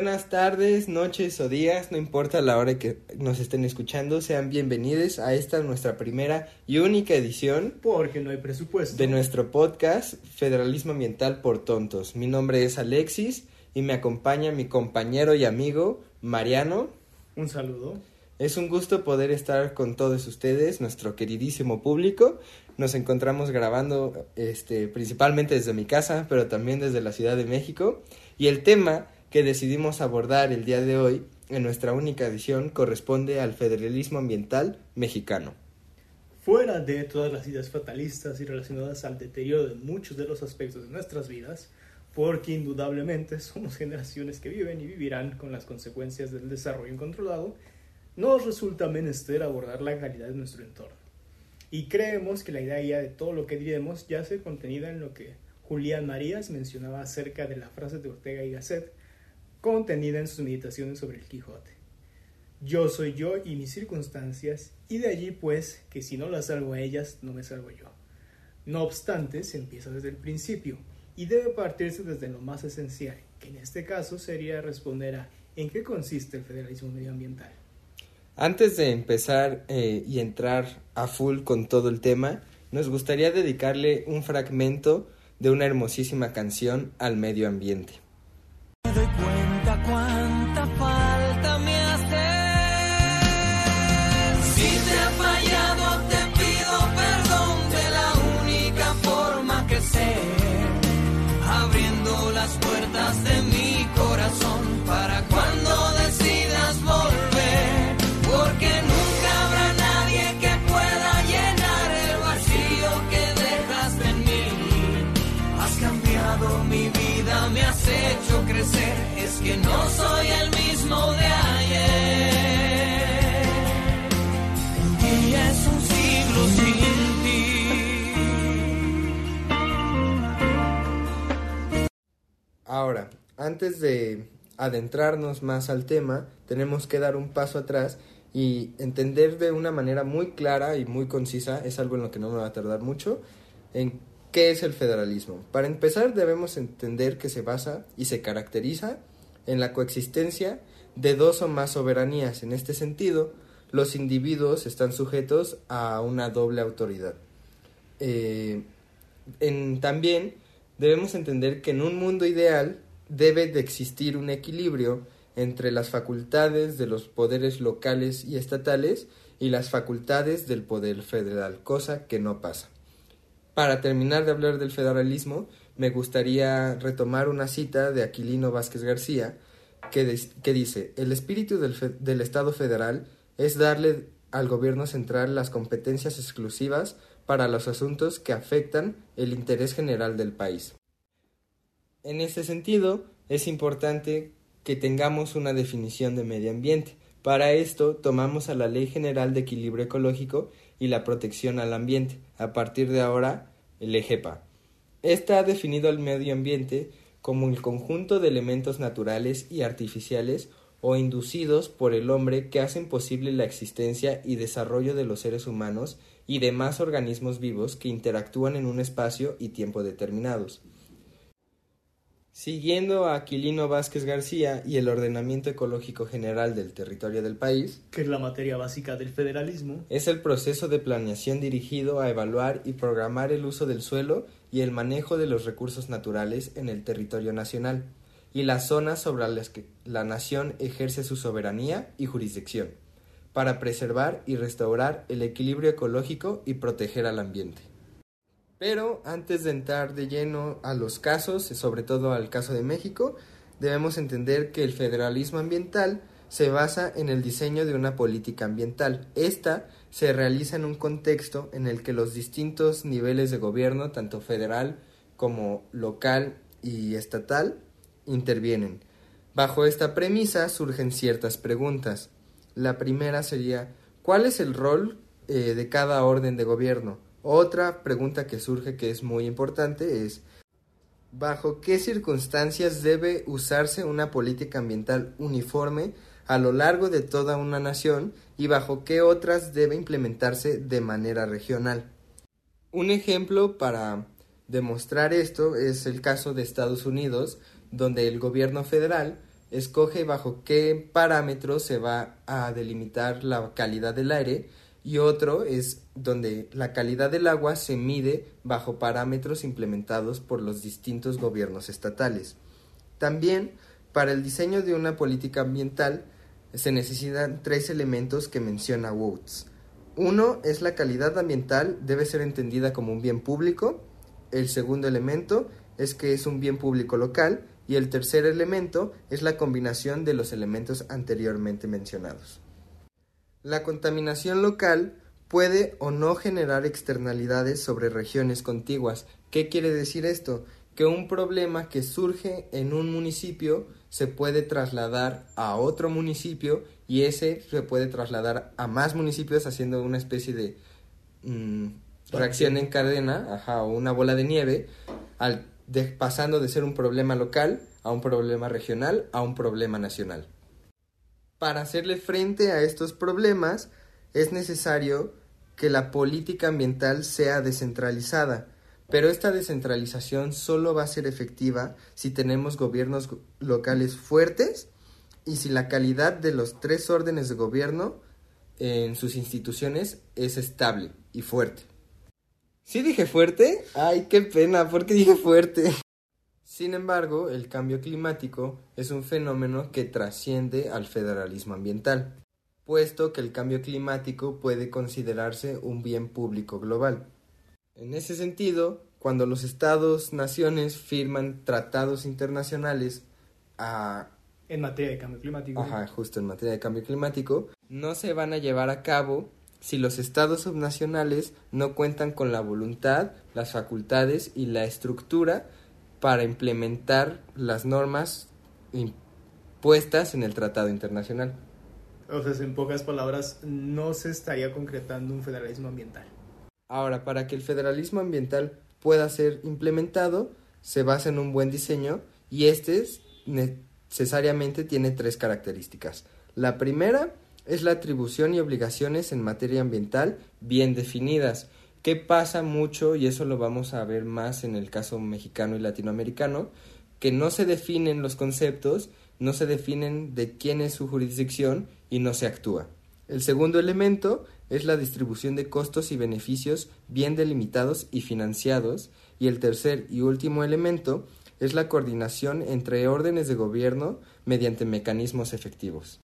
Buenas tardes, noches o días, no importa la hora que nos estén escuchando, sean bienvenidos a esta nuestra primera y única edición Porque no hay presupuesto. de nuestro podcast Federalismo Ambiental por Tontos. Mi nombre es Alexis y me acompaña mi compañero y amigo Mariano. Un saludo. Es un gusto poder estar con todos ustedes, nuestro queridísimo público. Nos encontramos grabando este, principalmente desde mi casa, pero también desde la Ciudad de México. Y el tema que decidimos abordar el día de hoy, en nuestra única edición, corresponde al federalismo ambiental mexicano. Fuera de todas las ideas fatalistas y relacionadas al deterioro de muchos de los aspectos de nuestras vidas, porque indudablemente somos generaciones que viven y vivirán con las consecuencias del desarrollo incontrolado, nos resulta menester abordar la calidad de nuestro entorno. Y creemos que la idea de todo lo que diremos yace contenida en lo que Julián Marías mencionaba acerca de la frase de Ortega y Gasset, contenida en sus meditaciones sobre el Quijote. Yo soy yo y mis circunstancias, y de allí pues que si no las salvo a ellas, no me salvo yo. No obstante, se empieza desde el principio, y debe partirse desde lo más esencial, que en este caso sería responder a ¿en qué consiste el federalismo medioambiental? Antes de empezar eh, y entrar a full con todo el tema, nos gustaría dedicarle un fragmento de una hermosísima canción al medio ambiente. No soy el mismo de ayer. Un día es un siglo sin ti. Ahora, antes de adentrarnos más al tema, tenemos que dar un paso atrás y entender de una manera muy clara y muy concisa, es algo en lo que no me va a tardar mucho, en qué es el federalismo. Para empezar, debemos entender que se basa y se caracteriza en la coexistencia de dos o más soberanías. En este sentido, los individuos están sujetos a una doble autoridad. Eh, también debemos entender que en un mundo ideal debe de existir un equilibrio entre las facultades de los poderes locales y estatales y las facultades del poder federal, cosa que no pasa. Para terminar de hablar del federalismo, me gustaría retomar una cita de Aquilino Vázquez García que, dice, el espíritu del, del Estado federal es darle al gobierno central las competencias exclusivas para los asuntos que afectan el interés general del país. En este sentido, es importante que tengamos una definición de medio ambiente. Para esto, tomamos a la Ley General de Equilibrio Ecológico y la Protección al Ambiente, a partir de ahora, el EGEPA. Esta ha definido al medio ambiente como el conjunto de elementos naturales y artificiales o inducidos por el hombre que hacen posible la existencia y desarrollo de los seres humanos y demás organismos vivos que interactúan en un espacio y tiempo determinados. Siguiendo a Aquilino Vázquez García y el ordenamiento ecológico general del territorio del país, Que es la materia básica del federalismo. es el proceso de planeación dirigido a evaluar y programar el uso del suelo y el manejo de los recursos naturales en el territorio nacional y las zonas sobre las que la nación ejerce su soberanía y jurisdicción, para preservar y restaurar el equilibrio ecológico y proteger al ambiente. Pero antes de entrar de lleno a los casos, sobre todo al caso de México, debemos entender que el federalismo ambiental se basa en el diseño de una política ambiental. Esta se realiza en un contexto en el que los distintos niveles de gobierno, tanto federal como local y estatal, intervienen. Bajo esta premisa surgen ciertas preguntas. La primera sería, ¿cuál es el rol eh, de cada orden de gobierno? Otra pregunta que surge que es muy importante es, ¿bajo qué circunstancias debe usarse una política ambiental uniforme a lo largo de toda una nación y bajo qué otras debe implementarse de manera regional? Un ejemplo para demostrar esto es el caso de Estados Unidos, donde el gobierno federal escoge bajo qué parámetros se va a delimitar la calidad del aire y otro es donde la calidad del agua se mide bajo parámetros implementados por los distintos gobiernos estatales. También, para el diseño de una política ambiental, se necesitan tres elementos que menciona Woods. Uno es la calidad ambiental, debe ser entendida como un bien público. El segundo elemento es que es un bien público local. Y el tercer elemento es la combinación de los elementos anteriormente mencionados. La contaminación local puede o no generar externalidades sobre regiones contiguas. ¿Qué quiere decir esto? Que un problema que surge en un municipio se puede trasladar a otro municipio y ese se puede trasladar a más municipios haciendo una especie de mm, reacción en cadena, ajá, o una bola de nieve, al, pasando de ser un problema local a un problema regional a un problema nacional. Para hacerle frente a estos problemas es necesario que la política ambiental sea descentralizada, pero esta descentralización solo va a ser efectiva si tenemos gobiernos locales fuertes y si la calidad de los tres órdenes de gobierno en sus instituciones es estable y fuerte. ¿Sí dije fuerte? Ay, qué pena, ¿por qué dije fuerte? Sin embargo, el cambio climático es un fenómeno que trasciende al federalismo ambiental puesto que el cambio climático puede considerarse un bien público global. En ese sentido, cuando los estados-naciones firman tratados internacionales en materia de cambio climático. Ajá, justo en materia de cambio climático, no se van a llevar a cabo si los estados subnacionales no cuentan con la voluntad, las facultades y la estructura para implementar las normas impuestas en el tratado internacional. O sea, en pocas palabras, no se estaría concretando un federalismo ambiental. Ahora, para que el federalismo ambiental pueda ser implementado, se basa en un buen diseño y este necesariamente tiene tres características. La primera es la atribución y obligaciones en materia ambiental bien definidas, ¿Qué pasa mucho, y eso lo vamos a ver más en el caso mexicano y latinoamericano, que no se definen los conceptos, no se definen de quién es su jurisdicción y no se actúa. El segundo elemento es la distribución de costos y beneficios bien delimitados y financiados. Y el tercer y último elemento es la coordinación entre órdenes de gobierno mediante mecanismos efectivos.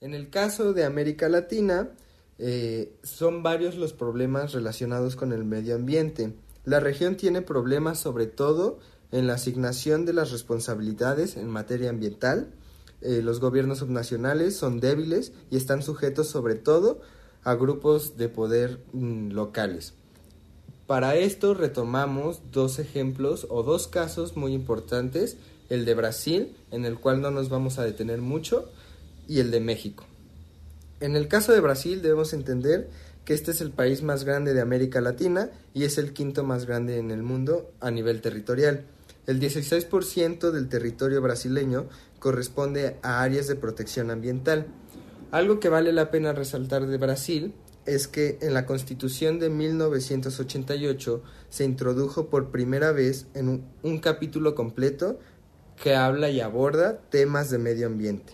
En el caso de América Latina, eh, son varios los problemas relacionados con el medio ambiente. La región tiene problemas sobre todo en la asignación de las responsabilidades en materia ambiental, eh, los gobiernos subnacionales son débiles y están sujetos sobre todo a grupos de poder mm, locales. Para esto retomamos dos ejemplos o dos casos muy importantes, el de Brasil, en el cual no nos vamos a detener mucho, y el de México. En el caso de Brasil debemos entender que este es el país más grande de América Latina y es el quinto más grande en el mundo a nivel territorial. El 16% del territorio brasileño corresponde a áreas de protección ambiental. Algo que vale la pena resaltar de Brasil es que en la Constitución de 1988 se introdujo por primera vez en un, capítulo completo que habla y aborda temas de medio ambiente.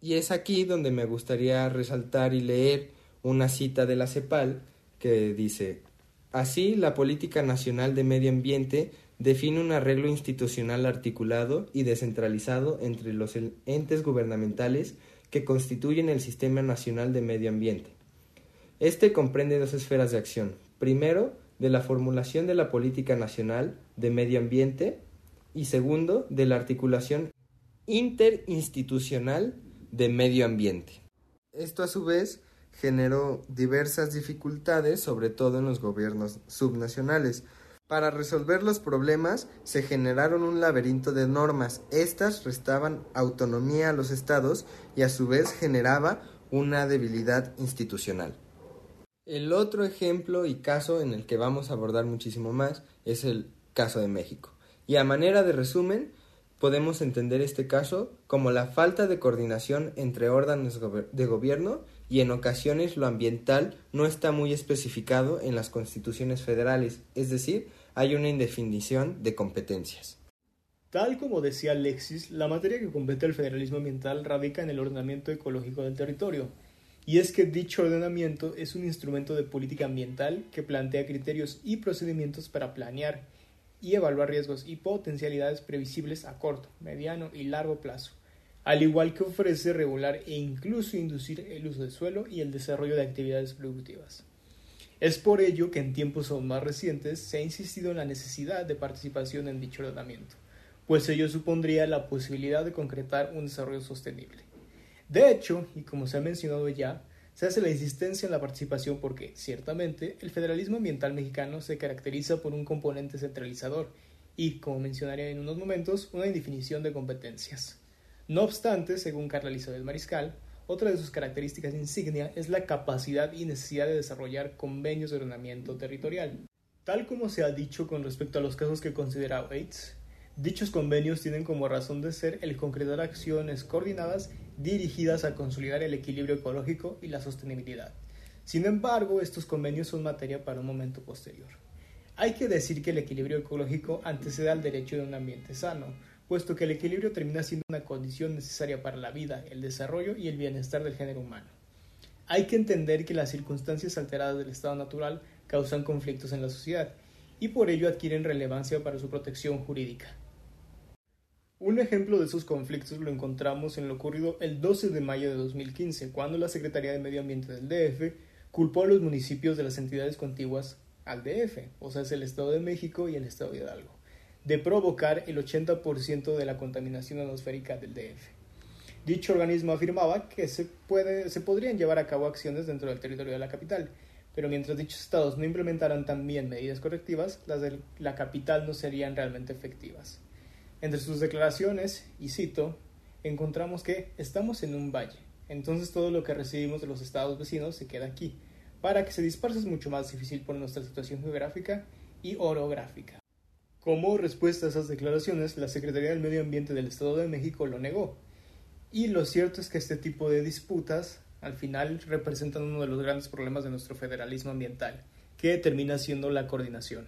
Y es aquí donde me gustaría resaltar y leer una cita de la CEPAL que dice, Así, la Política Nacional de Medio Ambiente define un arreglo institucional articulado y descentralizado entre los entes gubernamentales que constituyen el Sistema Nacional de Medio Ambiente. Este comprende dos esferas de acción. Primero, de la formulación de la política nacional de medio ambiente y segundo, de la articulación interinstitucional de medio ambiente. Esto a su vez generó diversas dificultades, sobre todo en los gobiernos subnacionales, para resolver los problemas se generaron un laberinto de normas. Estas restaban autonomía a los estados y a su vez generaba una debilidad institucional. El otro ejemplo y caso en el que vamos a abordar muchísimo más es el caso de México. Y a manera de resumen, podemos entender este caso como la falta de coordinación entre órdenes de gobierno y en ocasiones lo ambiental no está muy especificado en las constituciones federales, es decir, hay una indefinición de competencias. Tal como decía Alexis, la materia que compete al federalismo ambiental radica en el ordenamiento ecológico del territorio, y es que dicho ordenamiento es un instrumento de política ambiental que plantea criterios y procedimientos para planear y evaluar riesgos y potencialidades previsibles a corto, mediano y largo plazo, al igual que ofrece regular e incluso inducir el uso del suelo y el desarrollo de actividades productivas. Es por ello que en tiempos aún más recientes se ha insistido en la necesidad de participación en dicho ordenamiento, pues ello supondría la posibilidad de concretar un desarrollo sostenible. De hecho, y como se ha mencionado ya, se hace la insistencia en la participación porque, ciertamente, el federalismo ambiental mexicano se caracteriza por un componente centralizador y, como mencionaré en unos momentos, una indefinición de competencias. No obstante, según Carla Elizabeth Mariscal, otra de sus características insignia es la capacidad y necesidad de desarrollar convenios de ordenamiento territorial. Tal como se ha dicho con respecto a los casos que considera Waits, dichos convenios tienen como razón de ser el concretar acciones coordinadas dirigidas a consolidar el equilibrio ecológico y la sostenibilidad. Sin embargo, estos convenios son materia para un momento posterior. Hay que decir que el equilibrio ecológico antecede al derecho de un ambiente sano, puesto que el equilibrio termina siendo una condición necesaria para la vida, el desarrollo y el bienestar del género humano. Hay que entender que las circunstancias alteradas del estado natural causan conflictos en la sociedad y por ello adquieren relevancia para su protección jurídica. Un ejemplo de esos conflictos lo encontramos en lo ocurrido el 12 de mayo de 2015, cuando la Secretaría de Medio Ambiente del DF culpó a los municipios de las entidades contiguas al DF, o sea, es el Estado de México y el Estado de Hidalgo de provocar el 80% de la contaminación atmosférica del DF. Dicho organismo afirmaba que se, puede, se podrían llevar a cabo acciones dentro del territorio de la capital, pero mientras dichos estados no implementaran también medidas correctivas, las de la capital no serían realmente efectivas. Entre sus declaraciones, y cito, encontramos que estamos en un valle, entonces todo lo que recibimos de los estados vecinos se queda aquí. Para que se disperse es mucho más difícil por nuestra situación geográfica y orográfica. Como respuesta a esas declaraciones, la Secretaría del Medio Ambiente del Estado de México lo negó. Y lo cierto es que este tipo de disputas al final representan uno de los grandes problemas de nuestro federalismo ambiental, que termina siendo la coordinación.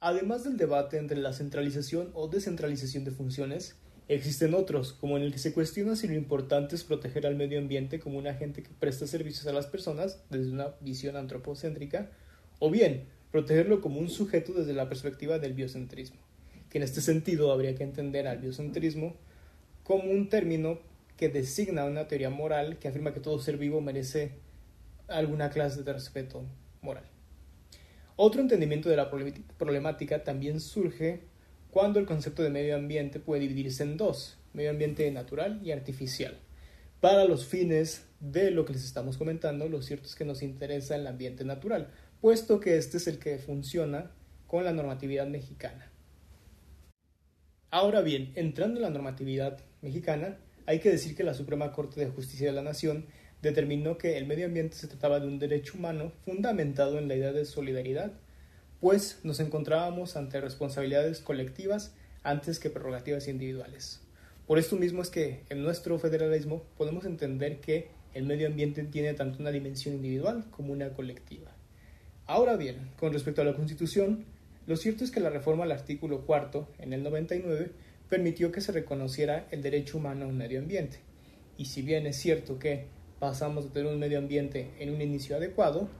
Además del debate entre la centralización o descentralización de funciones, existen otros, como en el que se cuestiona si lo importante es proteger al medio ambiente como un agente que presta servicios a las personas desde una visión antropocéntrica, o bien protegerlo como un sujeto desde la perspectiva del biocentrismo, que en este sentido habría que entender al biocentrismo como un término que designa una teoría moral que afirma que todo ser vivo merece alguna clase de respeto moral. Otro entendimiento de la problemática también surge cuando el concepto de medio ambiente puede dividirse en dos, medio ambiente natural y artificial. Para los fines de lo que les estamos comentando, lo cierto es que nos interesa el ambiente natural, puesto que este es el que funciona con la normatividad mexicana. Ahora bien, entrando en la normatividad mexicana, hay que decir que la Suprema Corte de Justicia de la Nación determinó que el medio ambiente se trataba de un derecho humano fundamentado en la idea de solidaridad, pues nos encontrábamos ante responsabilidades colectivas antes que prerrogativas individuales. Por esto mismo es que en nuestro federalismo podemos entender que el medio ambiente tiene tanto una dimensión individual como una colectiva. Ahora bien, con respecto a la Constitución, lo cierto es que la reforma al artículo cuarto, en el 99, permitió que se reconociera el derecho humano a un medio ambiente. Y si bien es cierto que pasamos de tener un medio ambiente en un inicio adecuado,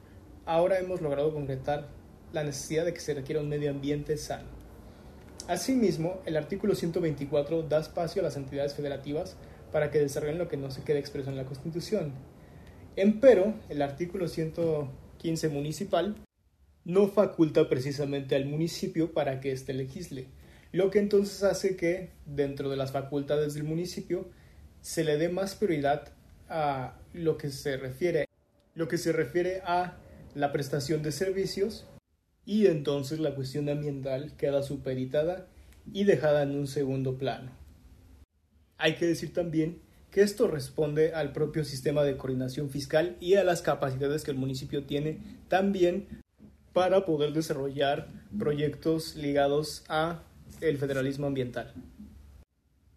ahora hemos logrado concretar la necesidad de que se requiera un medio ambiente sano. Asimismo, el artículo 124 da espacio a las entidades federativas para que desarrollen lo que no se quede expreso en la Constitución. Empero, el artículo 100 15 municipal no faculta precisamente al municipio para que éste legisle, lo que entonces hace que dentro de las facultades del municipio se le dé más prioridad a lo que se refiere lo que se refiere a la prestación de servicios y entonces la cuestión ambiental queda supeditada y dejada en un segundo plano. Hay que decir también que esto responde al propio sistema de coordinación fiscal y a las capacidades que el municipio tiene también para poder desarrollar proyectos ligados a el federalismo ambiental.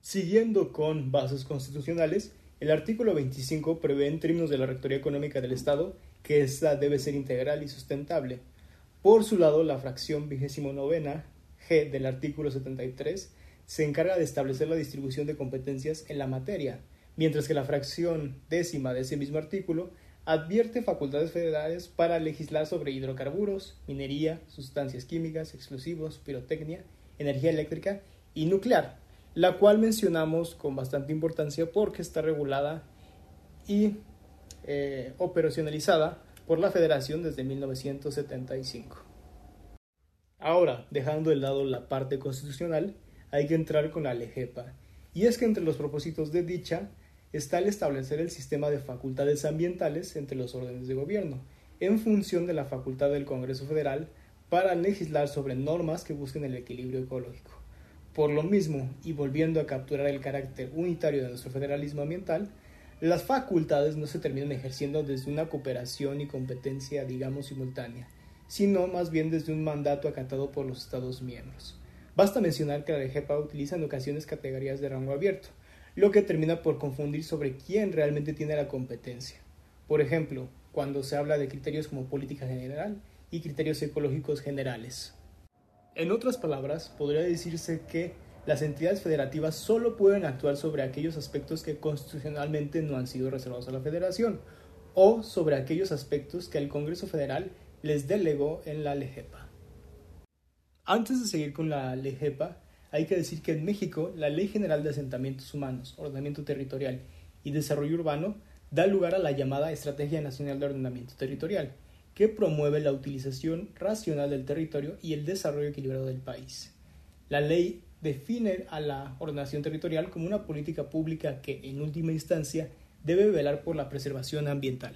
Siguiendo con bases constitucionales, el artículo 25 prevé en términos de la Rectoría Económica del Estado que ésta debe ser integral y sustentable. Por su lado, la fracción 29 G del artículo 73 se encarga de establecer la distribución de competencias en la materia, mientras que la fracción décima de ese mismo artículo advierte facultades federales para legislar sobre hidrocarburos, minería, sustancias químicas, explosivos, pirotecnia, energía eléctrica y nuclear, la cual mencionamos con bastante importancia porque está regulada y eh, operacionalizada por la Federación desde 1975. Ahora, dejando de lado la parte constitucional, hay que entrar con la LEGEPA, y es que entre los propósitos de dicha está el establecer el sistema de facultades ambientales entre los órdenes de gobierno, en función de la facultad del Congreso Federal para legislar sobre normas que busquen el equilibrio ecológico. Por lo mismo, y volviendo a capturar el carácter unitario de nuestro federalismo ambiental, las facultades no se terminan ejerciendo desde una cooperación y competencia, digamos, simultánea, sino más bien desde un mandato acatado por los Estados miembros. Basta mencionar que la DGPA utiliza en ocasiones categorías de rango abierto, lo que termina por confundir sobre quién realmente tiene la competencia. Por ejemplo, cuando se habla de criterios como política general y criterios ecológicos generales. En otras palabras, podría decirse que las entidades federativas solo pueden actuar sobre aquellos aspectos que constitucionalmente no han sido reservados a la federación o sobre aquellos aspectos que el Congreso Federal les delegó en la LEGEPA. Antes de seguir con la LEGEPA, hay que decir que en México la Ley General de Asentamientos Humanos, Ordenamiento Territorial y Desarrollo Urbano da lugar a la llamada Estrategia Nacional de Ordenamiento Territorial, que promueve la utilización racional del territorio y el desarrollo equilibrado del país. La ley define a la ordenación territorial como una política pública que, en última instancia, debe velar por la preservación ambiental.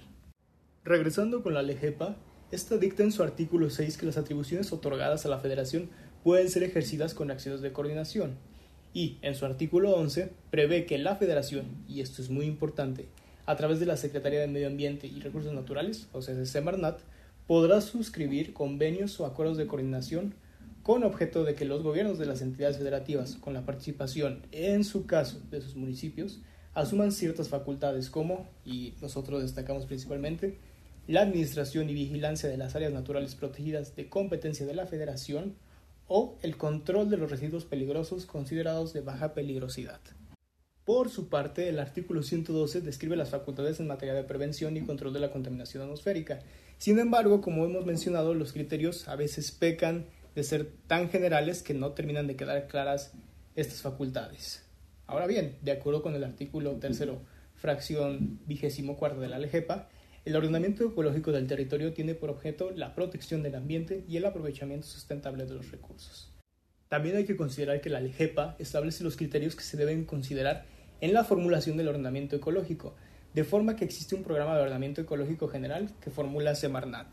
Regresando con la LEGEPA, esta dicta en su artículo 6 que las atribuciones otorgadas a la Federación pueden ser ejercidas con acciones de coordinación, y en su artículo 11 prevé que la Federación, y esto es muy importante, a través de la Secretaría de Medio Ambiente y Recursos Naturales, o sea, Semarnat, podrá suscribir convenios o acuerdos de coordinación con objeto de que los gobiernos de las entidades federativas, con la participación, en su caso, de sus municipios, asuman ciertas facultades como, y nosotros destacamos principalmente, la administración y vigilancia de las áreas naturales protegidas de competencia de la Federación o el control de los residuos peligrosos considerados de baja peligrosidad. Por su parte, el artículo 112 describe las facultades en materia de prevención y control de la contaminación atmosférica. Sin embargo, como hemos mencionado, los criterios a veces pecan de ser tan generales que no terminan de quedar claras estas facultades. Ahora bien, de acuerdo con el artículo tercero, fracción vigésimo cuarta de la LGEPA, el ordenamiento ecológico del territorio tiene por objeto la protección del ambiente y el aprovechamiento sustentable de los recursos. También hay que considerar que la LGEPA establece los criterios que se deben considerar en la formulación del ordenamiento ecológico, de forma que existe un programa de ordenamiento ecológico general que formula Semarnat.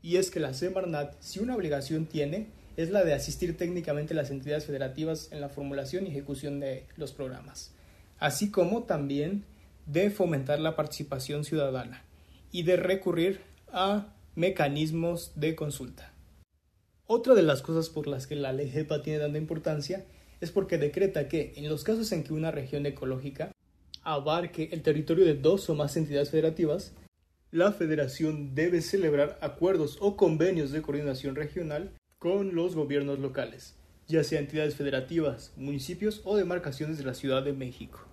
Y es que la Semarnat, si una obligación tiene, es la de asistir técnicamente a las entidades federativas en la formulación y ejecución de los programas, así como también de fomentar la participación ciudadana y de recurrir a mecanismos de consulta. Otra de las cosas por las que la ley JEPA tiene tanta importancia es porque decreta que en los casos en que una región ecológica abarque el territorio de dos o más entidades federativas, la federación debe celebrar acuerdos o convenios de coordinación regional con los gobiernos locales, ya sea entidades federativas, municipios o demarcaciones de la Ciudad de México.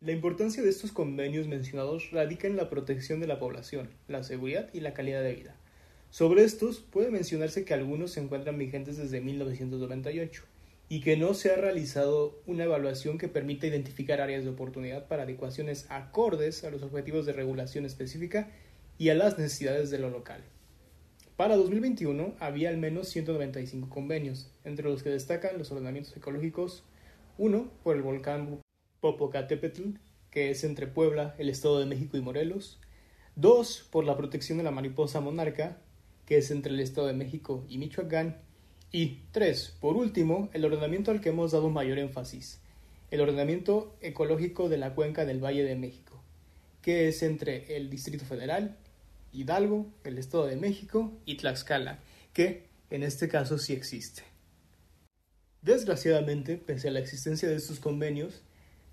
La importancia de estos convenios mencionados radica en la protección de la población, la seguridad y la calidad de vida. Sobre estos puede mencionarse que algunos se encuentran vigentes desde 1998 y que no se ha realizado una evaluación que permita identificar áreas de oportunidad para adecuaciones acordes a los objetivos de regulación específica y a las necesidades de lo local. Para 2021 había al menos 195 convenios, entre los que destacan los ordenamientos ecológicos, uno por el volcán Popocatépetl, que es entre Puebla, el Estado de México y Morelos, dos por la protección de la mariposa monarca, que es entre el Estado de México y Michoacán, y tres, por último, el ordenamiento al que hemos dado mayor énfasis, el ordenamiento ecológico de la cuenca del Valle de México, que es entre el Distrito Federal, Hidalgo, el Estado de México y Tlaxcala, que en este caso sí existe. Desgraciadamente, pese a la existencia de estos convenios,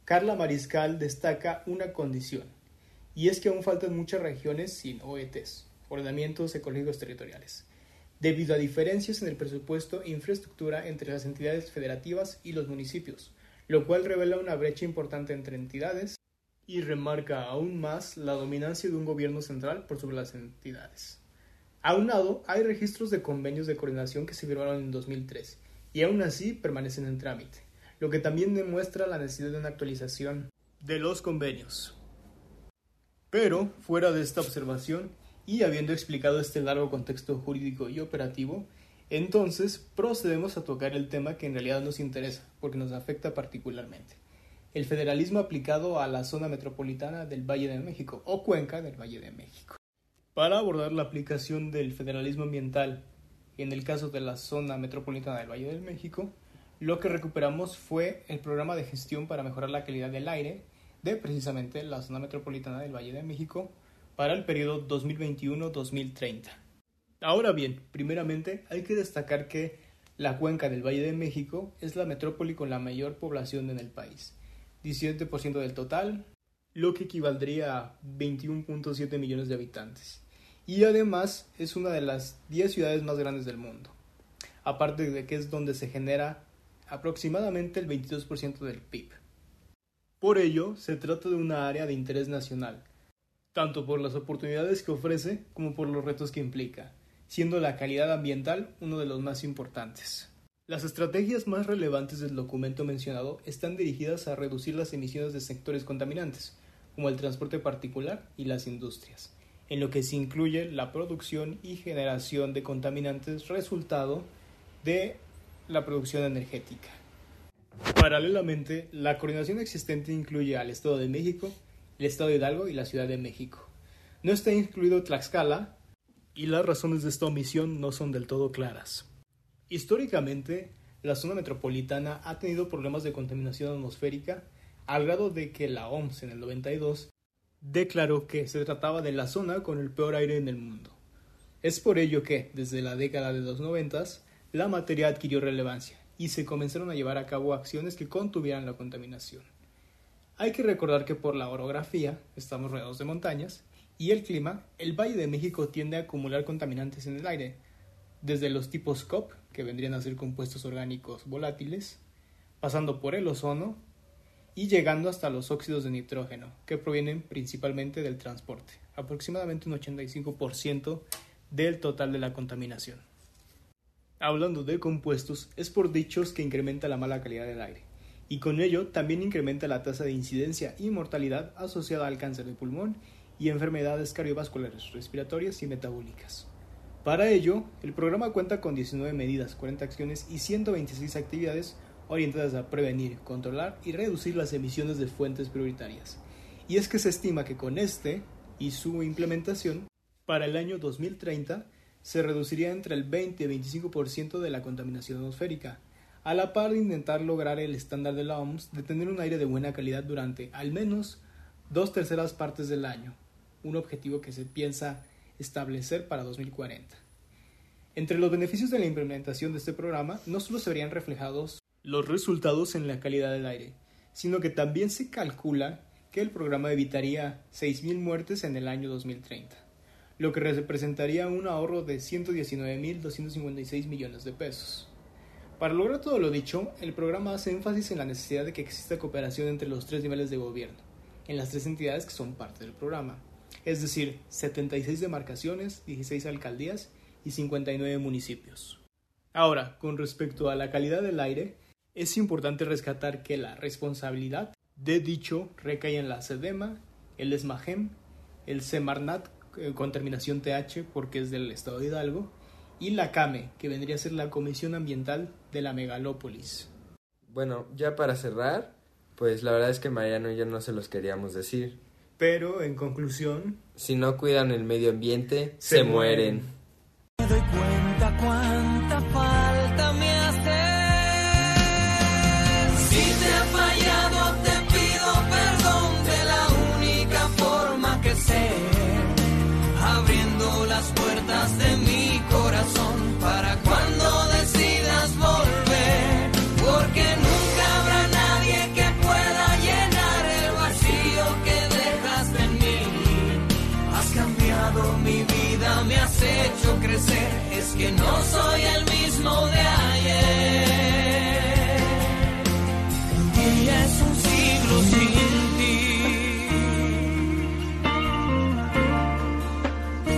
Carla Mariscal destaca una condición, y es que aún faltan muchas regiones sin OETs, ordenamientos ecológicos territoriales debido a diferencias en el presupuesto e infraestructura entre las entidades federativas y los municipios, lo cual revela una brecha importante entre entidades y remarca aún más la dominancia de un gobierno central por sobre las entidades. Aunado, hay registros de convenios de coordinación que se firmaron en 2003 y aún así permanecen en trámite, lo que también demuestra la necesidad de una actualización de los convenios. Pero, fuera de esta observación, y habiendo explicado este largo contexto jurídico y operativo, entonces procedemos a tocar el tema que en realidad nos interesa, porque nos afecta particularmente. El federalismo aplicado a la zona metropolitana del Valle de México o cuenca del Valle de México. Para abordar la aplicación del federalismo ambiental en el caso de la zona metropolitana del Valle de México, lo que recuperamos fue el programa de gestión para mejorar la calidad del aire de precisamente la zona metropolitana del Valle de México para el periodo 2021-2030. Ahora bien, primeramente hay que destacar que la cuenca del Valle de México es la metrópoli con la mayor población en el país, 17% del total, lo que equivaldría a 21.7 millones de habitantes. Y además es una de las 10 ciudades más grandes del mundo, aparte de que es donde se genera aproximadamente el 22% del PIB. Por ello, se trata de una área de interés nacional, tanto por las oportunidades que ofrece como por los retos que implica, siendo la calidad ambiental uno de los más importantes. Las estrategias más relevantes del documento mencionado están dirigidas a reducir las emisiones de sectores contaminantes, como el transporte particular y las industrias, en lo que se incluye la producción y generación de contaminantes resultado de la producción energética. Paralelamente, la coordinación existente incluye al Estado de México, el Estado de Hidalgo y la Ciudad de México. No está incluido Tlaxcala y las razones de esta omisión no son del todo claras. Históricamente, la zona metropolitana ha tenido problemas de contaminación atmosférica al grado de que la OMS en el 92 declaró que se trataba de la zona con el peor aire en el mundo. Es por ello que, desde la década de los noventas, la materia adquirió relevancia y se comenzaron a llevar a cabo acciones que contuvieran la contaminación. Hay que recordar que por la orografía, estamos rodeados de montañas, y el clima, el Valle de México tiende a acumular contaminantes en el aire, desde los tipos COP, que vendrían a ser compuestos orgánicos volátiles, pasando por el ozono y llegando hasta los óxidos de nitrógeno, que provienen principalmente del transporte, aproximadamente un 85% del total de la contaminación. Hablando de compuestos, es por dichos que incrementa la mala calidad del aire, y con ello también incrementa la tasa de incidencia y mortalidad asociada al cáncer de pulmón y enfermedades cardiovasculares, respiratorias y metabólicas. Para ello, el programa cuenta con 19 medidas, 40 acciones y 126 actividades orientadas a prevenir, controlar y reducir las emisiones de fuentes prioritarias. Y es que se estima que con este y su implementación, para el año 2030, se reduciría entre el 20 y 25% de la contaminación atmosférica, a la par de intentar lograr el estándar de la OMS de tener un aire de buena calidad durante al menos dos terceras partes del año, un objetivo que se piensa establecer para 2040. Entre los beneficios de la implementación de este programa no solo se verían reflejados los resultados en la calidad del aire, sino que también se calcula que el programa evitaría 6.000 muertes en el año 2030 lo que representaría un ahorro de 119.256 millones de pesos. Para lograr todo lo dicho, el programa hace énfasis en la necesidad de que exista cooperación entre los tres niveles de gobierno, en las tres entidades que son parte del programa, es decir, 76 demarcaciones, 16 alcaldías y 59 municipios. Ahora, con respecto a la calidad del aire, es importante rescatar que la responsabilidad de dicho recae en la SEDEMA, el ESMAGEM, el SEMARNAT con terminación TH porque es del estado de Hidalgo, y la CAME, que vendría a ser la Comisión Ambiental de la Megalópolis. Bueno, ya para cerrar, pues la verdad es que Mariano y yo no se los queríamos decir. Pero, en conclusión... Si no cuidan el medio ambiente, se, mueren. Me doy cuenta cuánta puertas de mi